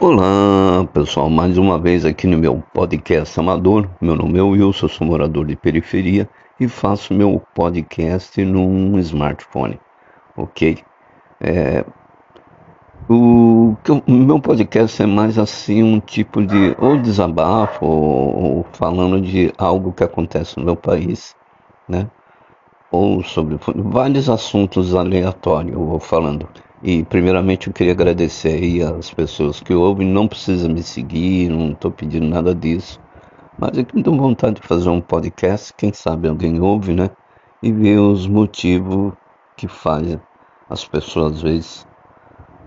Olá pessoal, mais uma vez aqui no meu podcast amador. Meu nome é Wilson, sou morador de periferia e faço meu podcast num smartphone, ok? É, o, o meu podcast é mais assim um tipo de ou desabafo ou, ou falando de algo que acontece no meu país, né? Ou sobre vários assuntos aleatórios, eu vou falando. E primeiramente eu queria agradecer aí as pessoas que ouvem, não precisa me seguir, não estou pedindo nada disso. Mas é que me dão vontade de fazer um podcast, quem sabe alguém ouve, né? E ver os motivos que fazem as pessoas às vezes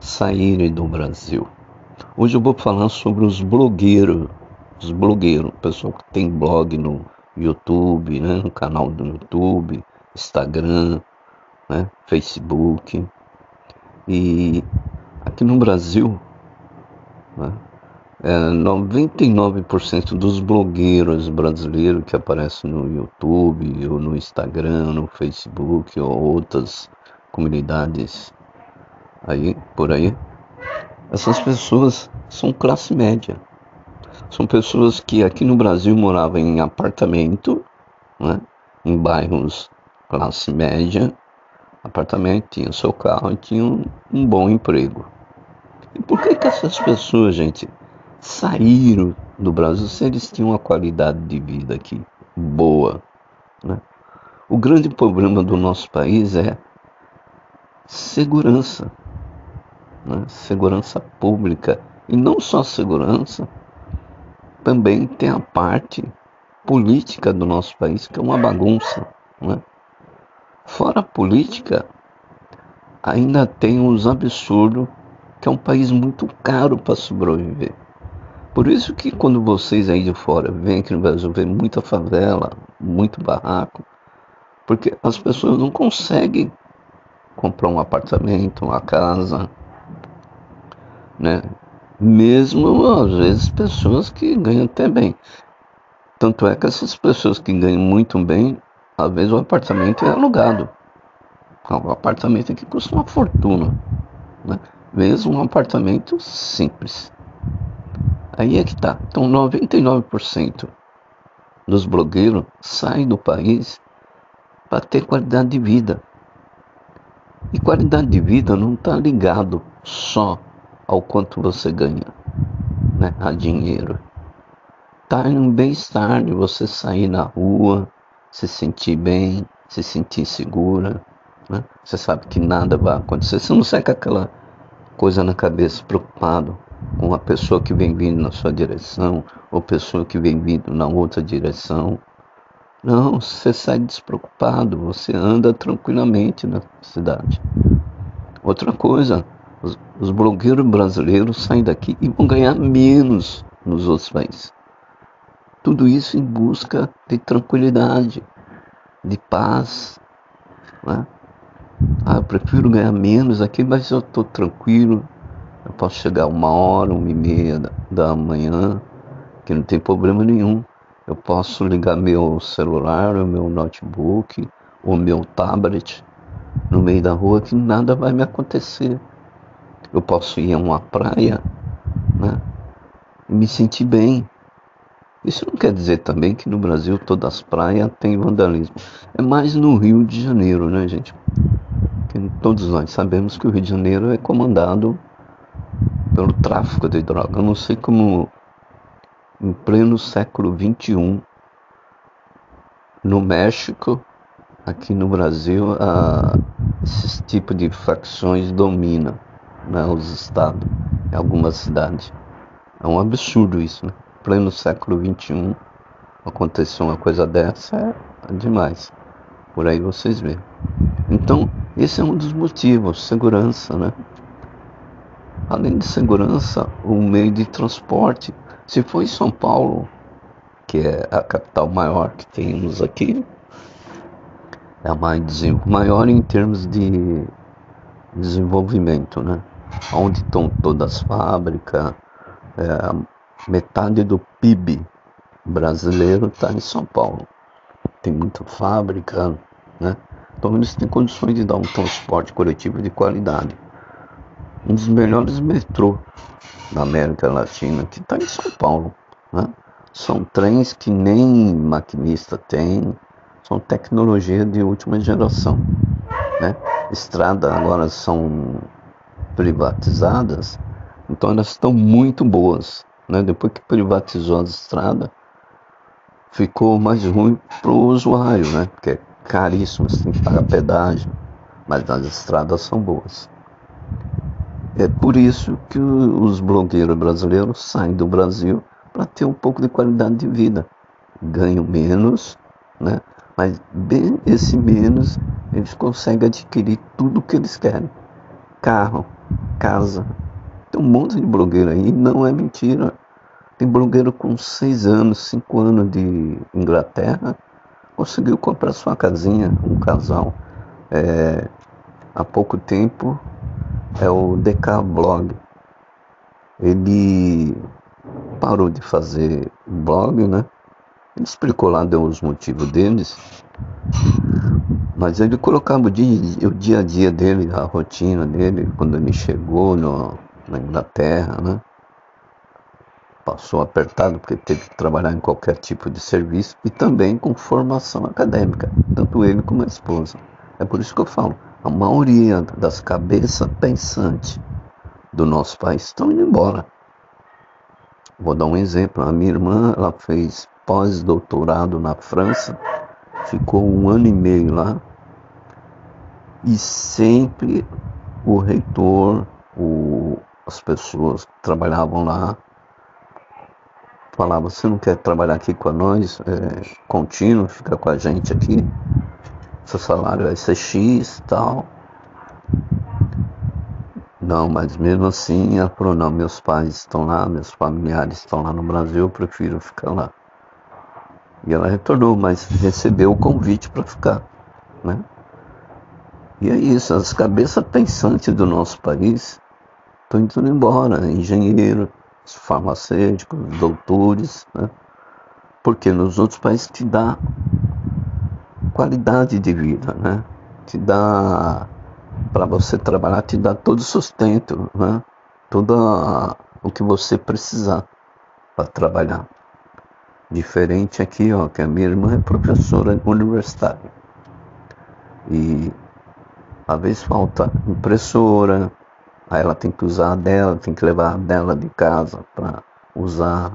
saírem do Brasil. Hoje eu vou falar sobre os blogueiros, os blogueiros, pessoal que tem blog no YouTube, né? no canal do YouTube, Instagram, né? Facebook e aqui no Brasil, né, é, 99% dos blogueiros brasileiros que aparecem no YouTube, ou no Instagram, no Facebook, ou outras comunidades aí, por aí, essas pessoas são classe média. São pessoas que aqui no Brasil moravam em apartamento, né, em bairros classe média, apartamento, tinha seu carro e tinha um, um bom emprego. E por que, que essas pessoas, gente, saíram do Brasil se eles tinham uma qualidade de vida aqui boa? Né? O grande problema do nosso país é segurança, né? segurança pública. E não só segurança, também tem a parte política do nosso país, que é uma bagunça. Né? Fora a política, ainda tem os absurdos que é um país muito caro para sobreviver. Por isso que quando vocês aí de fora vêm aqui no Brasil ver muita favela, muito barraco, porque as pessoas não conseguem comprar um apartamento, uma casa, né? Mesmo às vezes pessoas que ganham até bem. Tanto é que essas pessoas que ganham muito bem às vezes o apartamento é alugado. O apartamento aqui custa uma fortuna. Né? Mesmo um apartamento simples. Aí é que tá. Então 99% dos blogueiros saem do país para ter qualidade de vida. E qualidade de vida não está ligado só ao quanto você ganha, né? a dinheiro. Está em um bem-estar de você sair na rua, se sentir bem, se sentir segura. Né? Você sabe que nada vai acontecer. Você não sai com aquela coisa na cabeça, preocupado com a pessoa que vem vindo na sua direção ou pessoa que vem vindo na outra direção. Não, você sai despreocupado, você anda tranquilamente na cidade. Outra coisa, os, os blogueiros brasileiros saem daqui e vão ganhar menos nos outros países. Tudo isso em busca de tranquilidade, de paz. Né? Ah, eu prefiro ganhar menos aqui, mas eu estou tranquilo. Eu posso chegar uma hora, uma e meia da, da manhã, que não tem problema nenhum. Eu posso ligar meu celular, o meu notebook, o meu tablet no meio da rua que nada vai me acontecer. Eu posso ir a uma praia né, e me sentir bem. Isso não quer dizer também que no Brasil todas as praias têm vandalismo. É mais no Rio de Janeiro, né, gente? Todos nós sabemos que o Rio de Janeiro é comandado pelo tráfico de droga. Eu não sei como, em pleno século XXI, no México, aqui no Brasil, a, esse tipo de facções dominam né, os estados, algumas cidades. É um absurdo isso, né? Pleno século XXI aconteceu uma coisa dessa é demais. Por aí vocês veem. Então, esse é um dos motivos, segurança, né? Além de segurança, o meio de transporte. Se for em São Paulo, que é a capital maior que temos aqui, é a mais maior em termos de desenvolvimento, né? Onde estão todas as fábricas, é, metade do PIB brasileiro está em São Paulo. Tem muita fábrica, né? Então eles têm condições de dar um transporte coletivo de qualidade. um dos melhores metrô da América Latina, que está em São Paulo. Né? São trens que nem maquinista tem, são tecnologia de última geração. Né? Estradas agora são privatizadas, então elas estão muito boas. Né? Depois que privatizou as estradas, ficou mais ruim para o usuário, né? porque é caríssimo, você tem que pagar pedágio, mas as estradas são boas. É por isso que os blogueiros brasileiros saem do Brasil para ter um pouco de qualidade de vida. Ganham menos, né? mas bem esse menos eles conseguem adquirir tudo o que eles querem. Carro, casa. Tem um monte de blogueiro aí, não é mentira. Tem blogueiro com 6 anos, 5 anos de Inglaterra, conseguiu comprar sua casinha, um casal. É, há pouco tempo é o DK Blog. Ele parou de fazer blog, né? Ele explicou lá, deu os motivos deles. Mas ele colocava o dia, o dia a dia dele, a rotina dele, quando ele chegou no, na Inglaterra, né? Passou apertado porque teve que trabalhar em qualquer tipo de serviço e também com formação acadêmica, tanto ele como a esposa. É por isso que eu falo, a maioria das cabeças pensantes do nosso país estão indo embora. Vou dar um exemplo. A minha irmã ela fez pós-doutorado na França, ficou um ano e meio lá e sempre o reitor, o, as pessoas que trabalhavam lá falavam: você não quer trabalhar aqui com nós, é, contínuo, fica com a gente aqui seu salário vai ser X e tal. Não, mas mesmo assim ela falou, não, meus pais estão lá, meus familiares estão lá no Brasil, eu prefiro ficar lá. E ela retornou, mas recebeu o convite para ficar, né? E é isso, as cabeças pensantes do nosso país estão indo embora, farmacêuticos, doutores, né? Porque nos outros países te dá qualidade de vida, né? Te dá para você trabalhar, te dá todo o sustento, né? Tudo o que você precisar para trabalhar. Diferente aqui, ó, que a minha irmã é professora universitária. E às vezes falta impressora, aí ela tem que usar dela, tem que levar dela de casa para usar.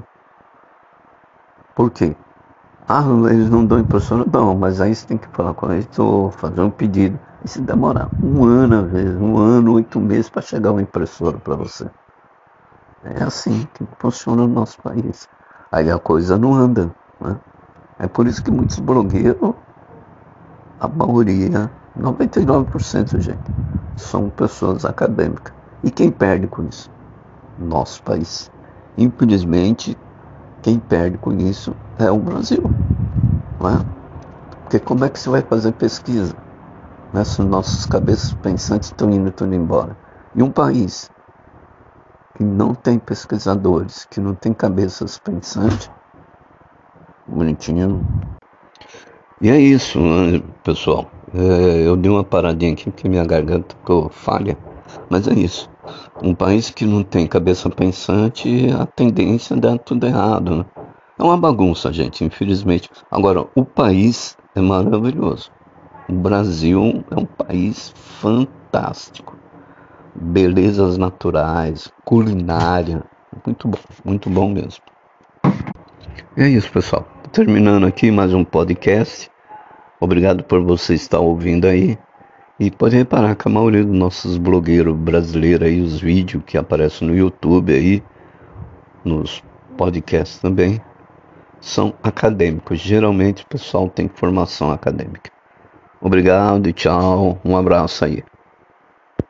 Por quê? Ah, eles não dão impressora? Não, mas aí você tem que falar com eles, fazer um pedido. E se demorar um ano, às vezes, um ano, oito meses para chegar uma impressora para você. É assim que funciona no nosso país. Aí a coisa não anda. Né? É por isso que muitos blogueiros, a maioria, 99% gente, são pessoas acadêmicas. E quem perde com isso? Nosso país. Infelizmente, quem perde com isso é o Brasil. Não é? Porque como é que você vai fazer pesquisa? Né? Se nossos cabeças pensantes estão indo tudo embora. E um país que não tem pesquisadores, que não tem cabeças pensantes, bonitinho. E é isso, né, pessoal. É, eu dei uma paradinha aqui porque minha garganta ficou falha, mas é isso. Um país que não tem cabeça pensante, a tendência é dar tudo errado. Né? É uma bagunça, gente, infelizmente. Agora, o país é maravilhoso. O Brasil é um país fantástico. Belezas naturais, culinária. Muito bom, muito bom mesmo. É isso, pessoal. Terminando aqui mais um podcast. Obrigado por você estar ouvindo aí. E pode reparar que a maioria dos nossos blogueiros brasileiros aí, os vídeos que aparecem no YouTube aí, nos podcasts também, são acadêmicos. Geralmente o pessoal tem formação acadêmica. Obrigado e tchau. Um abraço aí.